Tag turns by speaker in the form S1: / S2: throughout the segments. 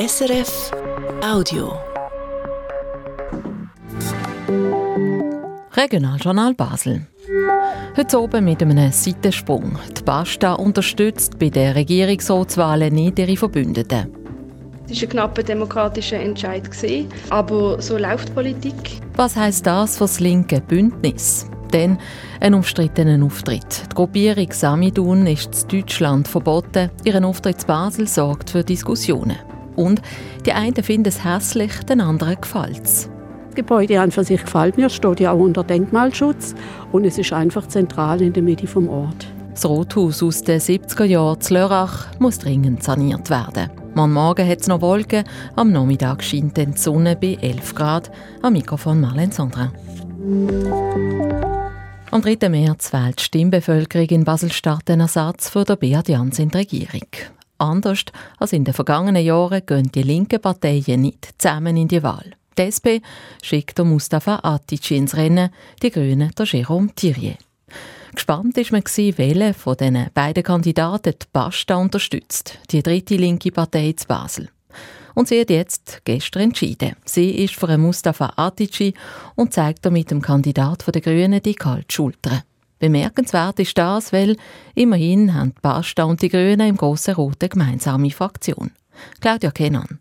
S1: SRF Audio.
S2: Regionaljournal Basel. Heute oben mit einem Seitensprung. Die Basta unterstützt bei den Regierungsratswahlen nicht ihre Verbündeten.
S3: Es war ein knapper demokratischer Entscheid, aber so läuft Politik.
S2: Was heißt das für das linke Bündnis? Denn ein umstrittener Auftritt. Die Gruppierung Samidun ist in Deutschland verboten. Ihren Auftritt in Basel sorgt für Diskussionen. Und die einen finden es hässlich, den anderen gefällt es.
S4: Das Gebäude an für sich gefällt mir, steht ja auch unter Denkmalschutz und es ist einfach zentral in der Mitte vom Ort.
S2: Das Rothaus aus den 70er Jahren zu Lörrach muss dringend saniert werden. Am Morgen hat es noch Wolken, am Nachmittag scheint die Sonne bei 11 Grad. Am Mikrofon Marlene Sandra. Am 3. März wählt die Stimmbevölkerung in Basel-Stadt den Ersatz für den Beat Jans in die Regierung. Anders als in den vergangenen Jahren gehen die linken Parteien nicht zusammen in die Wahl. Die SP schickt Mustafa Atic ins Rennen, die Grünen Jérôme Thierry. Gespannt ist man welche von diesen beiden Kandidaten die Basta unterstützt, die dritte linke Partei zu Basel. Und sie hat jetzt gestern entschieden. Sie ist für Mustafa Atici und zeigt damit dem Kandidat der Grünen die kalte Schulter. Bemerkenswert ist das, weil immerhin haben die Basta und die Grünen im Grossen Roten gemeinsame Fraktion. Claudia Kenan.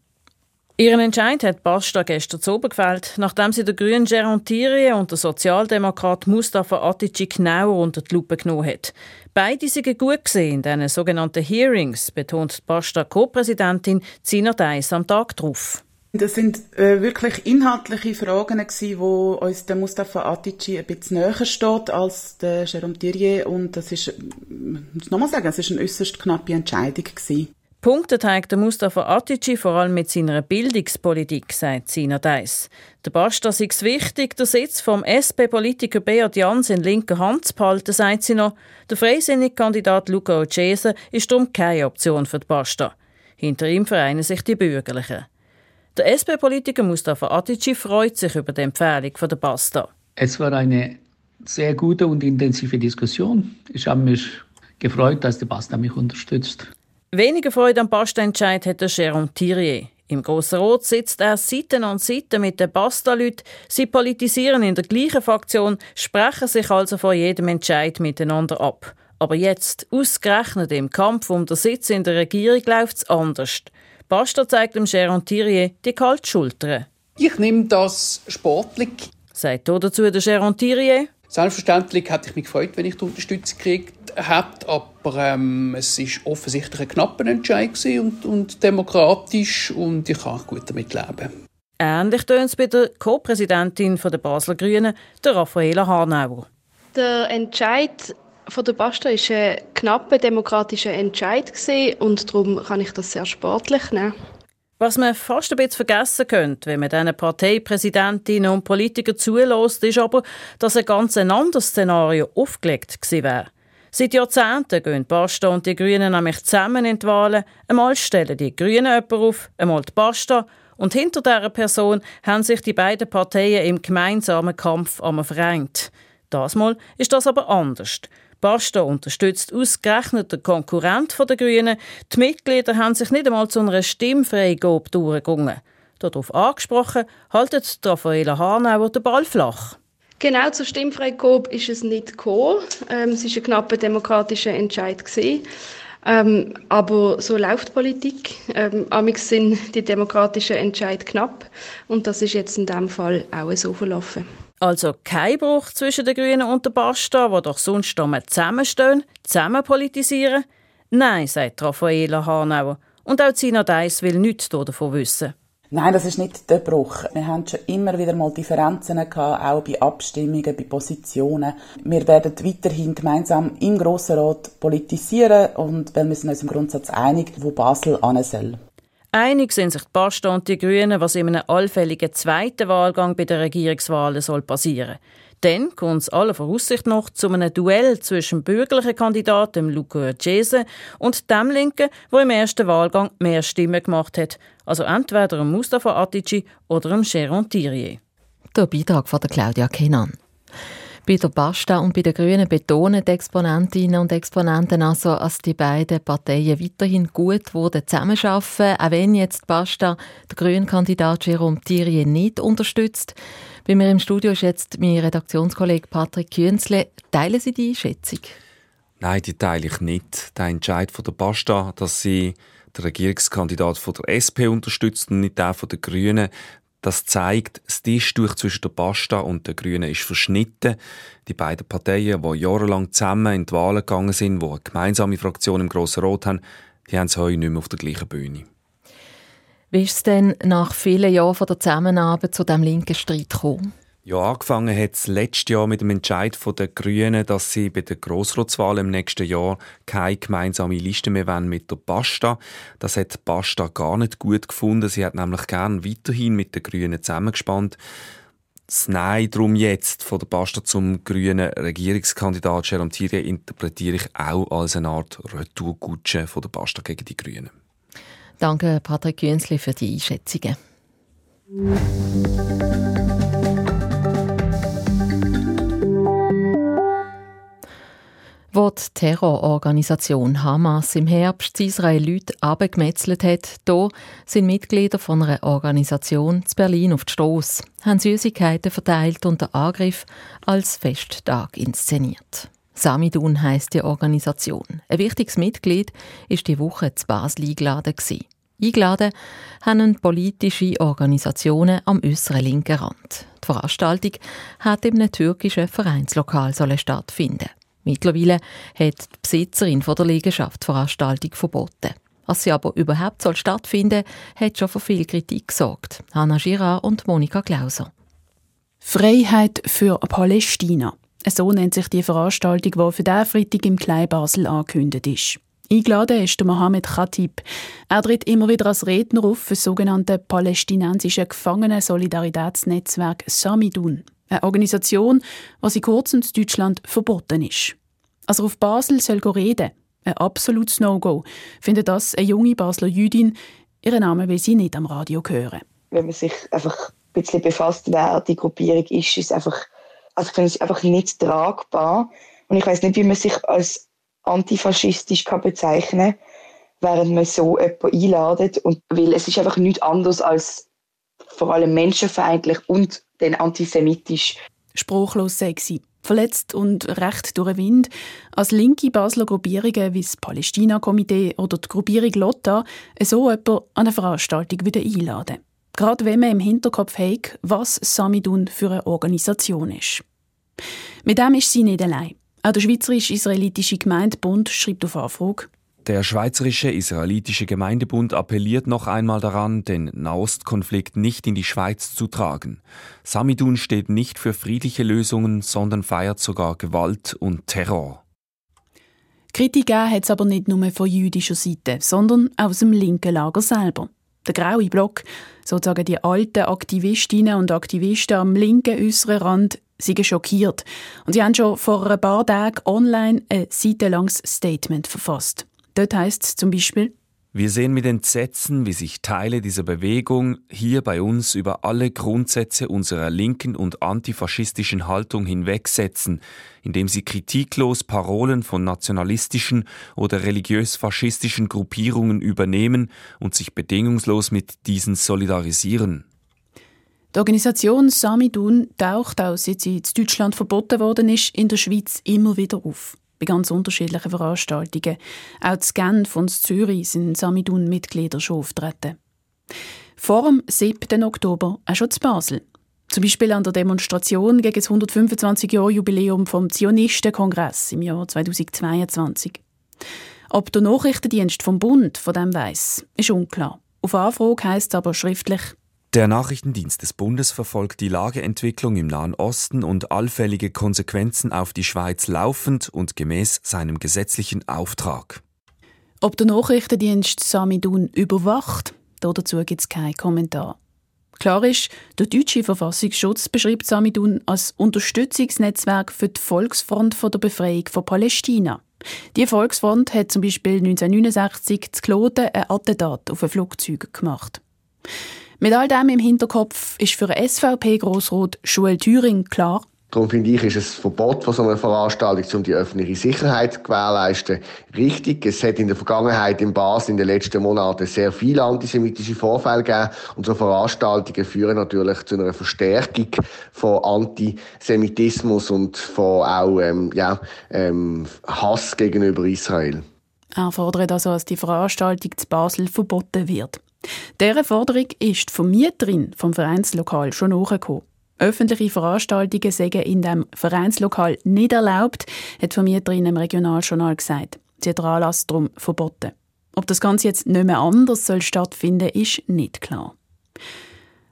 S5: Ihren Entscheid hat Basta gestern zu oben gefällt, nachdem sie den grünen Gerard Thierry und den Sozialdemokrat Mustafa Atici genauer unter die Lupe genommen hat. Beide sind gut gesehen in diesen sogenannten Hearings, betont die Basta Co-Präsidentin Zina Deiss am Tag darauf.
S6: Das sind äh, wirklich inhaltliche Fragen gewesen, wo uns der Mustafa Atici ein bisschen näher steht als der Jérôme Thierry und das ist, muss nochmal sagen, es ist eine äußerst knappe Entscheidung gewesen.
S5: Punkte zeigt Mustafa Atici vor allem mit seiner Bildungspolitik, sagt Sina Deiss. Der Basta sei es wichtig, den Sitz vom SP-Politiker Beat Jans in linker Hand zu behalten, sagt sie noch. Der freisinnige Kandidat Luca Ocese ist darum keine Option für die Basta. Hinter ihm vereinen sich die Bürgerlichen. Der SP-Politiker Mustafa Atici freut sich über die Empfehlung von der Basta.
S7: Es war eine sehr gute und intensive Diskussion. Ich habe mich gefreut, dass die Basta mich unterstützt.
S5: Weniger Freude am Basta-Entscheid hat der Jérôme Thierry. Im Grossen Rot sitzt er Seite an Seite mit den Basta-Leuten. Sie politisieren in der gleichen Fraktion, sprechen sich also vor jedem Entscheid miteinander ab. Aber jetzt, ausgerechnet im Kampf um den Sitz in der Regierung, läuft es anders. Basta zeigt dem Jérôme Thierry die kalte Schulter.
S8: Ich nehme das sportlich.
S5: Sagt dazu der Jérôme Thierry.
S8: Selbstverständlich hätte ich mich gefreut, wenn ich die Unterstützung gekriegt hätte, aber ähm, es ist offensichtlich ein knapper Entscheid und, und demokratisch und ich kann gut damit leben.
S5: Ähnlich tönt es bei der Co-Präsidentin der Basler Grünen, der Raffaela Hanauer.
S3: Der Entscheid von der Basta ist ein knapper demokratischer Entscheid und darum kann ich das sehr sportlich nehmen.
S5: Was man fast ein bisschen vergessen könnte, wenn man diesen Parteipräsidentinnen und Politikern zulässt, ist aber, dass ein ganz anderes Szenario aufgelegt gewesen wäre. Seit Jahrzehnten gehen Basta und die Grünen nämlich zusammen in die Wahlen. Einmal stellen die Grünen jemanden auf, einmal die Basta. Und hinter dieser Person haben sich die beiden Parteien im gemeinsamen Kampf vereint. Das Mal ist das aber anders. Basta unterstützt ausgerechnet den Konkurrent der Grünen. Die Mitglieder haben sich nicht einmal zu einer Stimmfreigabe durchgerungen. Darauf angesprochen, haltet Raffaela Hanauer den Ball flach.
S3: Genau zur Stimmfreigabe ist es nicht gekommen. Ähm, es war ein knapper demokratischer Entscheid. Ähm, aber so läuft Politik. Ähm, amix sind die demokratischen Entscheid knapp und das ist jetzt in diesem Fall auch so verlaufen.
S5: Also kein Bruch zwischen den Grünen und der Basta, wo doch sonst zusammenstehen, zusammen politisieren? Nein, sagt Raffaela Hanauer. Und auch Zina Deiss will nichts davon wissen.
S6: Nein, das ist nicht der Bruch. Wir haben schon immer wieder mal Differenzen gehabt, auch bei Abstimmungen, bei Positionen. Wir werden weiterhin gemeinsam im Grossen Rat politisieren und wir sind uns im Grundsatz einig, wo Basel an soll.
S5: Einig sind sich die Basta und die Grünen, was in einem allfälligen zweiten Wahlgang bei den Regierungswahlen soll passieren. Dann kommt es aller Voraussicht nach zu einem Duell zwischen bürgerlichen Kandidaten Luca Cese und dem Linken, der im ersten Wahlgang mehr Stimmen gemacht hat. Also entweder Mustafa Atici oder Jérôme Thierry.
S2: Der Beitrag von Claudia Kenan. Bei der Basta und bei den Grünen betonen die Exponentinnen und Exponenten also, dass die beiden Parteien weiterhin gut zusammenarbeiten auch wenn jetzt Basta der grünen Kandidat Jerome Thierry nicht unterstützt. Bei mir im Studio ist jetzt mein Redaktionskollege Patrick Künzle. Teilen Sie die Einschätzung?
S9: Nein, die teile ich nicht. Der Entscheid von der Basta, dass sie den Regierungskandidat von der SP unterstützt und nicht den von den Grünen, das zeigt, das Tischtuch zwischen der Pasta und den Grünen ist verschnitten. Die beiden Parteien, die jahrelang zusammen in die Wahlen gegangen sind, die eine gemeinsame Fraktion im Grossen Rot haben, die haben es heute nicht mehr auf der gleichen Bühne.
S2: Wie ist es denn nach vielen Jahren der Zusammenarbeit zu diesem linken Streit gekommen?
S9: Ja, angefangen hat es letztes Jahr mit dem Entscheid der Grünen, dass sie bei der Grossratswahl im nächsten Jahr keine gemeinsame Liste mehr wollen mit der Basta. Das hat Basta gar nicht gut gefunden. Sie hat nämlich gern weiterhin mit den Grünen zusammengespannt. Das Nein darum jetzt von der Basta zum grünen Regierungskandidat Jerome Thierry interpretiere ich auch als eine Art Retourgutsche von der Basta gegen die Grünen.
S2: Danke, Patrick Günzli, für die Einschätzungen. Wo die Terrororganisation Hamas im Herbst Israel Leute abgemetzelt hat, da sind Mitglieder von einer Organisation zu Berlin auf die Strasse, haben Süßigkeiten verteilt und den Angriff als Festtag inszeniert. Samidun heisst die Organisation. Ein wichtiges Mitglied ist die Woche zu Basel eingeladen. Eingeladen haben politische Organisationen am äußeren linken Rand. Die Veranstaltung hat einem türkischen Vereinslokal stattfinden Mittlerweile hat die Besitzerin von der Liegenschaft Veranstaltung verboten. Was sie aber überhaupt soll stattfinden hat schon für viel Kritik gesorgt. Hanna Girard und Monika Klauser.
S10: Freiheit für Palästina. So nennt sich die Veranstaltung, die für diesen Freitag im Klein Basel angekündigt ist. Eingeladen ist Mohamed Khatib. Er tritt immer wieder als Redner auf für das sogenannte palästinensische Gefangenen-Solidaritätsnetzwerk Samidun. Eine Organisation, die in kurzem in Deutschland verboten ist. Also auf Basel soll reden. Ein absolutes No-Go. Findet das eine junge Basler Jüdin. Ihren Namen will sie nicht am Radio hören.
S11: Wenn man sich einfach ein bisschen befasst, wer die Gruppierung ist, ist einfach, also ich finde es einfach nicht tragbar. Und ich weiß nicht, wie man sich als antifaschistisch kann bezeichnen kann, während man so jemanden einladet. Und, weil es ist einfach nichts anderes als vor allem menschenfeindlich und dann antisemitisch.
S10: Spruchlos sexy verletzt und recht durch den Wind, als linke Basler Gruppierungen wie das Palästina-Komitee oder die Gruppierung Lotta so jemanden an eine Veranstaltung wieder einladen. Gerade wenn man im Hinterkopf hat, was Samidun für eine Organisation ist. Mit dem ist sie nicht allein. Auch der Schweizerisch-Israelitische Gemeindebund schreibt auf Anfrage,
S9: der Schweizerische Israelitische Gemeindebund appelliert noch einmal daran, den Nahostkonflikt nicht in die Schweiz zu tragen. Samidun steht nicht für friedliche Lösungen, sondern feiert sogar Gewalt und Terror.
S10: Kritik hat es aber nicht nur von jüdischer Seite, sondern aus dem linken Lager selber. Der graue Block, sozusagen die alten Aktivistinnen und Aktivisten am linken äußeren Rand, sind schockiert und sie haben schon vor ein paar Tagen online ein seitenlanges Statement verfasst. Dort heißt es zum Beispiel,
S9: wir sehen mit Entsetzen, wie sich Teile dieser Bewegung hier bei uns über alle Grundsätze unserer linken und antifaschistischen Haltung hinwegsetzen, indem sie kritiklos Parolen von nationalistischen oder religiös-faschistischen Gruppierungen übernehmen und sich bedingungslos mit diesen solidarisieren.
S10: Die Organisation Samidun taucht auch, seit sie in Deutschland verboten worden ist, in der Schweiz immer wieder auf bei ganz unterschiedlichen Veranstaltungen. Auch zu Genf und zu Zürich sind Samidun-Mitglieder schon auftreten. Vor dem 7. Oktober auch schon zu Basel. Zum Beispiel an der Demonstration gegen das 125-Jahr-Jubiläum vom Zionistenkongress im Jahr 2022. Ob der Nachrichtendienst vom Bund von dem weiss, ist unklar. Auf Anfrage heisst es aber schriftlich,
S9: der Nachrichtendienst des Bundes verfolgt die Lageentwicklung im Nahen Osten und allfällige Konsequenzen auf die Schweiz laufend und gemäß seinem gesetzlichen Auftrag.
S10: Ob der Nachrichtendienst Samidun überwacht, dazu gibt es keinen Kommentar. Klar ist, der deutsche Verfassungsschutz beschreibt Samidun als Unterstützungsnetzwerk für die Volksfront der Befreiung von Palästina. Die Volksfront hat zum Beispiel 1969 zu Kloten ein Attentat auf ein Flugzeug gemacht. Mit all dem im Hinterkopf ist für SVP Grossrot Schul Thüring klar,
S12: Darum finde ich, ist ein Verbot von so einer Veranstaltung, um die öffentliche Sicherheit zu gewährleisten, richtig. Es hat in der Vergangenheit in Basel in den letzten Monaten sehr viele antisemitische Vorfälle gegeben. Und so Veranstaltungen führen natürlich zu einer Verstärkung von Antisemitismus und von auch ähm, ja, ähm, Hass gegenüber Israel.
S10: Er fordert also, dass die Veranstaltung zu Basel verboten wird. Dieser Forderung ist die Vermieterin vom Vereinslokal schon nachgekommen. Öffentliche Veranstaltungen seien in dem Vereinslokal nicht erlaubt, hat die Vermieterin im Regionaljournal gesagt. Sie hat den Anlass darum verboten. Ob das Ganze jetzt nicht mehr anders soll stattfinden, ist nicht klar.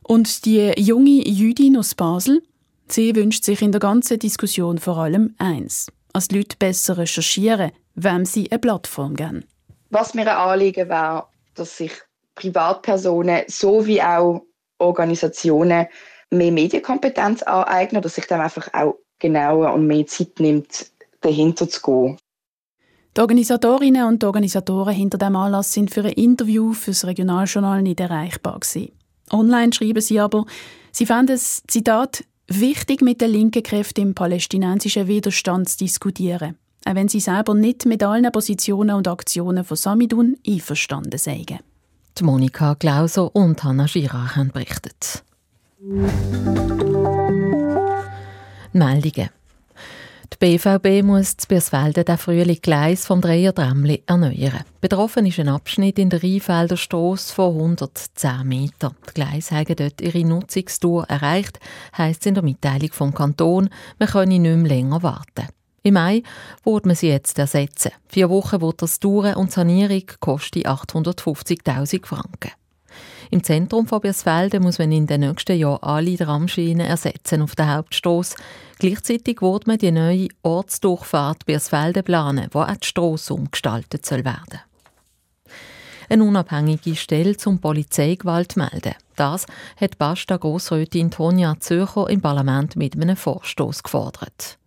S10: Und die junge Jüdin aus Basel, sie wünscht sich in der ganzen Diskussion vor allem eins, dass die Leute besser recherchieren, wem sie eine Plattform geben.
S11: Was mir ein Anliegen wäre, dass sich Privatpersonen sowie auch Organisationen mehr Medienkompetenz aneignen, dass sich dann einfach auch genauer und mehr Zeit nimmt, dahinter zu gehen.
S10: Die Organisatorinnen und Organisatoren hinter dem Anlass sind für ein Interview für das Regionaljournal nicht erreichbar gewesen. Online schreiben sie aber, sie fanden es, Zitat, wichtig, mit den linken Kräften im palästinensischen Widerstand zu diskutieren, auch wenn sie selber nicht mit allen Positionen und Aktionen von Samidun einverstanden seien.
S2: Die Monika Glauser und Hanna Girach haben berichtet. Meldungen. Die BVB muss zu Birsfelden den Frühling Gleis vom Dreier Tramli erneuern. Betroffen ist ein Abschnitt in der Rheinfelder Strasse von 110 Metern. Die Gleise haben dort ihre Nutzungstour erreicht, heisst es in der Mitteilung vom Kanton, man könne nicht mehr länger warten. Im Mai wird man sie jetzt ersetzen. Vier Wochen wird das Touren und Sanierung kosten 850.000 Franken. Im Zentrum von Birsfelden muss man in den nächsten Jahren alle Tramschienen ersetzen auf der Hauptstrasse. Gleichzeitig wird man die neue Ortsdurchfahrt Birsfelden planen, wo auch die Strasse umgestaltet soll werden. Eine unabhängige Stelle zum Polizeigewalt melden. Das hat Basta Grossrätin Tonja Zürcher im Parlament mit einem Vorstoß gefordert.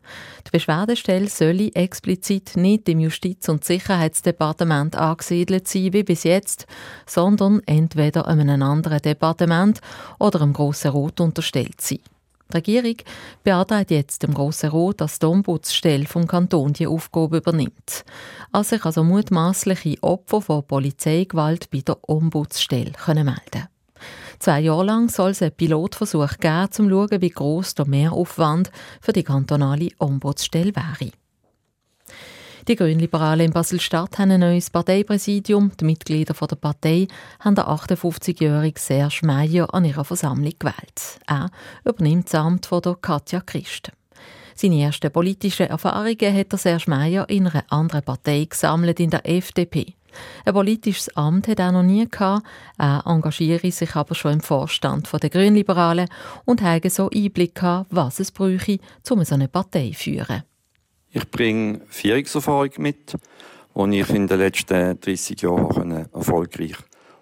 S2: Die Beschwerdestelle solle explizit nicht im Justiz- und Sicherheitsdepartement angesiedelt sein wie bis jetzt, sondern entweder einem anderen Departement oder einem Grossen Rot unterstellt sein. Die Regierung beantragt jetzt dem Grossen Rot, dass die Ombudsstelle vom Kanton die Aufgabe übernimmt. Als sich also mutmaßliche Opfer von Polizeigewalt bei der Ombudsstelle können melden Zwei Jahre lang soll es einen Pilotversuch geben, um zu schauen, wie gross der Mehraufwand für die kantonale Ombudsstelle wäre. Die Grünliberalen in Basel-Stadt haben ein neues Parteipräsidium. Die Mitglieder der Partei haben den 58-jährigen Serge Meyer an ihrer Versammlung gewählt. Er übernimmt das Amt von der Katja Christ. Seine ersten politischen Erfahrungen hat der Serge Meyer in einer anderen Partei gesammelt, in der FDP. Ein politisches Amt hat er noch nie gehabt. Er engagiere sich aber schon im Vorstand der Grünliberalen und habe so Einblick gehabt, was es bräuchte, um so eine Partei zu führen.
S13: Ich bringe Führungserfahrung mit, die ich in den letzten 30 Jahren erfolgreich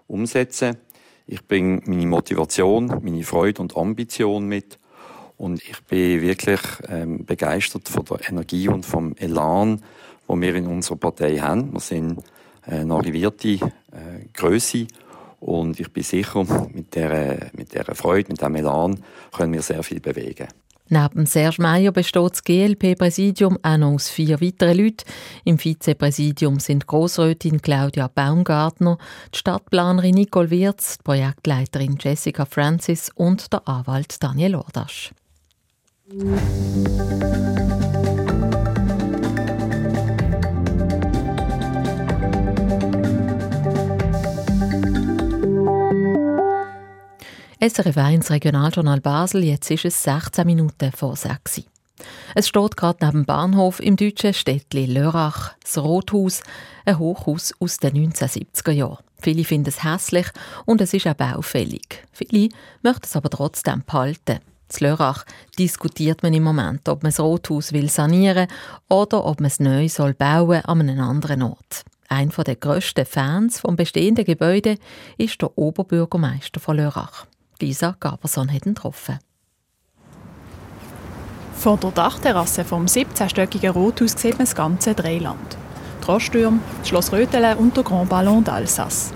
S13: umsetzen konnte. Ich bringe meine Motivation, meine Freude und Ambition mit. Und ich bin wirklich ähm, begeistert von der Energie und vom Elan, wo wir in unserer Partei haben. Wir sind eine arrivierte äh, Größe und ich bin sicher, mit dieser mit der Freude, mit dem Elan können wir sehr viel bewegen.
S2: Neben Serge Meyer besteht das GLP-Präsidium auch noch aus vier weiteren Leuten. Im Vizepräsidium sind Grossrätin Claudia Baumgartner, die Stadtplanerin Nicole Wirz, die Projektleiterin Jessica Francis und der Anwalt Daniel Ordasch. SRF 1 Regionaljournal Basel, jetzt ist es 16 Minuten vor 6 Es steht gerade neben dem Bahnhof im deutschen Städtli Lörrach, das Rothaus, ein Hochhaus aus den 1970er Jahren. Viele finden es hässlich und es ist auch baufällig. Viele möchten es aber trotzdem behalten. In Lörrach diskutiert man im Moment, ob man das Rothaus will sanieren oder ob man es neu soll bauen an einem anderen Ort. Ein der grössten Fans vom bestehenden Gebäude ist der Oberbürgermeister von Lörrach. Lisa Gaberson hat ihn getroffen.
S10: Von der Dachterrasse vom 17-stöckigen Rothaus sieht man das ganze Dreiland. Trostürm, Schloss Rötele und der Grand Ballon d'Alsace.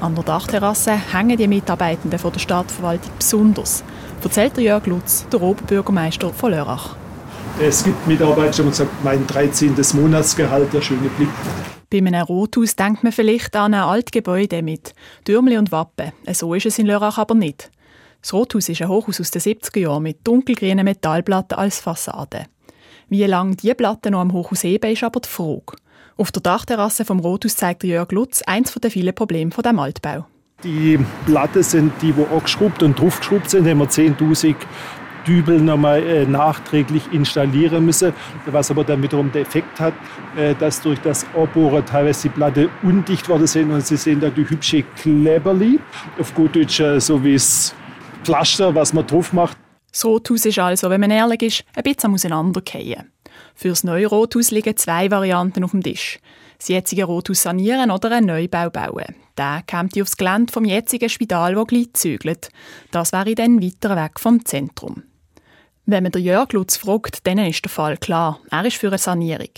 S10: An der Dachterrasse hängen die Mitarbeitenden von der Stadtverwaltung besonders, erzählt Jörg Lutz, der Oberbürgermeister von Lörrach.
S14: Es gibt Mitarbeiter, die haben gesagt, mein 13. Monatsgehalt, der schöne Blick.
S15: Bei einem Rothaus denkt man vielleicht an ein altes Gebäude mit Türmli und Wappen. So ist es in Lörrach aber nicht. Das Rothaus ist ein Hochhaus aus den 70er Jahren mit dunkelgrünen Metallplatten als Fassade. Wie lange diese Platte noch am Hochhaus heben, ist aber die Frage. Auf der Dachterrasse vom Rothaus zeigt Jörg Lutz eins der vielen Probleme von dem Altbau.
S14: Die Platten sind die, die angeschraubt und draufgeschraubt sind, haben wir 10.000 Dübel nochmal äh, nachträglich installieren müssen, was aber dann wiederum den Effekt hat, äh, dass durch das Anbohren teilweise die Platte undicht worden sind und Sie sehen da die hübsche Kleberli, auf gut Deutsch äh, so wie es Pflaster, was man drauf macht.
S15: Das Rothaus ist also, wenn man ehrlich ist, ein bisschen auseinandergefallen. Für das neue Rothaus liegen zwei Varianten auf dem Tisch. Das jetzige Rothaus sanieren oder einen Neubau bauen. Der kommt aufs Gelände vom jetzigen Spital, das gleich zügelt. Das wäre dann weiter weg vom Zentrum. Wenn man Jörg Lutz fragt, dann ist der Fall klar. Er ist für eine Sanierung.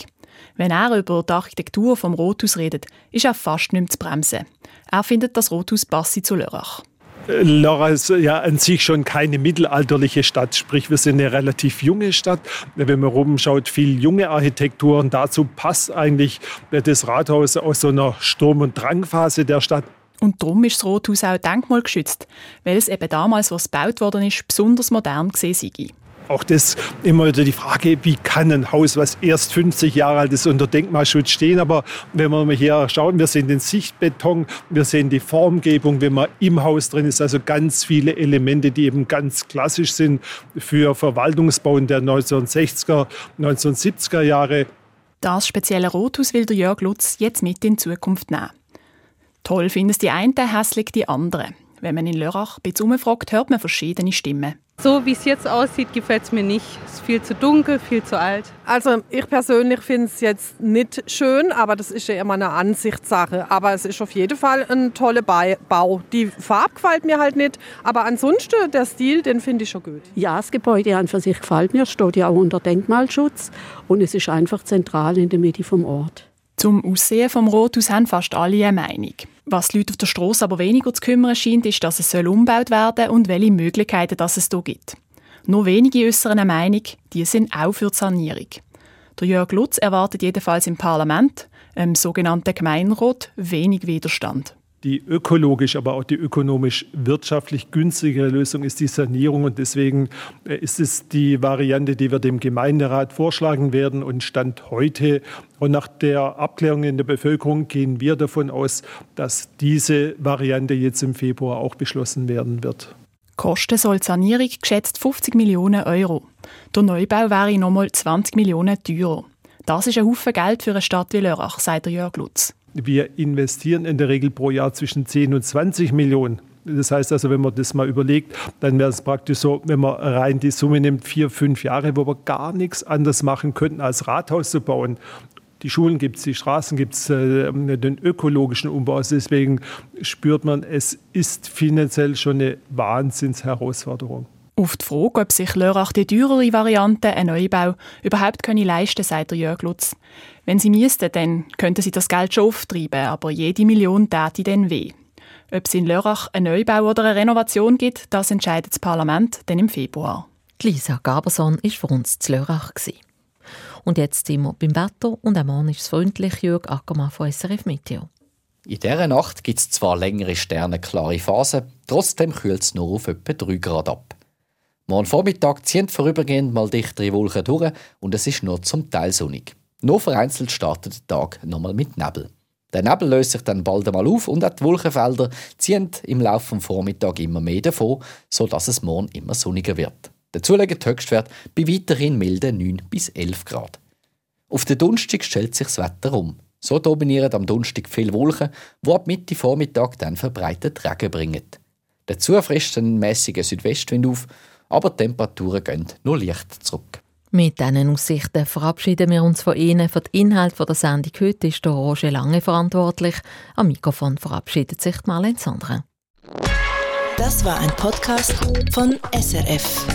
S15: Wenn er über die Architektur vom Rothaus redet, ist er fast nicht mehr zu bremsen. Er findet, das Rothaus passe zu Lörrach.
S14: Lörrach ist ja an sich schon keine mittelalterliche Stadt, sprich wir sind eine relativ junge Stadt. Wenn man rumschaut, viel junge Architektur und dazu passt eigentlich das Rathaus aus so einer Sturm- und Drangphase der Stadt.
S15: Und darum ist das Rothaus auch denkmalgeschützt, weil es eben damals, was gebaut worden ist, besonders modern gesehen sei
S14: auch das immer wieder die Frage, wie kann ein Haus, was erst 50 Jahre alt ist, unter Denkmalschutz stehen. Aber wenn wir mal hier schauen, wir sehen den Sichtbeton, wir sehen die Formgebung, wenn man im Haus drin ist, also ganz viele Elemente, die eben ganz klassisch sind für Verwaltungsbauen der 1960er, 1970er Jahre.
S15: Das spezielle Rothaus will der Jörg Lutz jetzt mit in Zukunft nehmen. Toll finden es die einen, hässlich die anderen. Wenn man in Lörrach ein bisschen umfragt, hört man verschiedene Stimmen.
S16: So wie es jetzt aussieht, gefällt es mir nicht. Es ist viel zu dunkel, viel zu alt.
S17: Also ich persönlich finde es jetzt nicht schön, aber das ist ja immer eine Ansichtssache. Aber es ist auf jeden Fall ein toller Bau. Die Farbe gefällt mir halt nicht, aber ansonsten der Stil, den finde ich schon gut.
S4: Ja, das Gebäude an für sich gefällt mir, steht ja auch unter Denkmalschutz und es ist einfach zentral in der Mitte vom Ort.
S15: Zum Aussehen vom Rothaus haben fast alle eine Meinung. Was die Leute auf der Straße aber weniger zu kümmern scheint, ist, dass es umgebaut werden soll und welche Möglichkeiten das es hier gibt. Nur wenige äußern eine Meinung, die sind auch für die Sanierung. Der Jörg Lutz erwartet jedenfalls im Parlament, im sogenannten Gemeinderat, wenig Widerstand.
S14: Die ökologisch, aber auch die ökonomisch wirtschaftlich günstigere Lösung ist die Sanierung. Und deswegen äh, ist es die Variante, die wir dem Gemeinderat vorschlagen werden. Und Stand heute und nach der Abklärung in der Bevölkerung gehen wir davon aus, dass diese Variante jetzt im Februar auch beschlossen werden wird.
S15: Kosten soll die Sanierung geschätzt 50 Millionen Euro. Der Neubau wäre nochmal 20 Millionen teurer. Das ist ein Haufen Geld für eine Stadt wie Lörrach, sagt Jörg Lutz.
S14: Wir investieren in der Regel pro Jahr zwischen 10 und 20 Millionen. Das heißt also, wenn man das mal überlegt, dann wäre es praktisch so, wenn man rein die Summe nimmt, vier, fünf Jahre, wo wir gar nichts anders machen könnten, als Rathaus zu bauen. Die Schulen gibt es, die Straßen gibt es, äh, den ökologischen Umbau. Also deswegen spürt man, es ist finanziell schon eine Wahnsinnsherausforderung.
S15: Auf die Frage, ob sich Lörrach die teurere Variante, ein Neubau, überhaupt können leisten sagt der Jörg Lutz. Wenn sie müssten, dann könnten sie das Geld schon auftreiben, aber jede Million täte dann weh. Ob es in Lörrach einen Neubau oder eine Renovation gibt, das entscheidet das Parlament dann im Februar.
S2: Lisa Gaberson war für uns zu Lörrach. Und jetzt sind wir beim Wetter und am Morgen ist es freundlich Jörg Ackermann von SRF Meteo.
S18: In dieser Nacht gibt es zwar längere sternenklare Phasen, trotzdem kühlt es nur auf etwa 3 Grad ab. Morgen Vormittag ziehen vorübergehend mal dichtere Wolken durch und es ist nur zum Teil sonnig. Nur vereinzelt startet der Tag nochmal mit Nebel. Der Nebel löst sich dann bald einmal auf und auch die Wolkenfelder ziehen im Laufe des Vormittags immer mehr davon, sodass es morgen immer sonniger wird. Dazu liegt der Höchstwert bei weiterhin milden 9 bis 11 Grad. Auf den Donnerstag stellt sich das Wetter um. So dominieren am Donnerstag viele Wolken, die ab Mitte Vormittag dann verbreitet Regen bringen. Dazu frischt ein mäßiger Südwestwind auf aber die Temperaturen gehen nur leicht zurück.
S2: Mit diesen Aussichten verabschieden wir uns von Ihnen. Für den Inhalt der Sendung heute ist der Roger Lange verantwortlich. Am Mikrofon verabschiedet sich Marlene Sandra.
S1: Das war ein Podcast von SRF.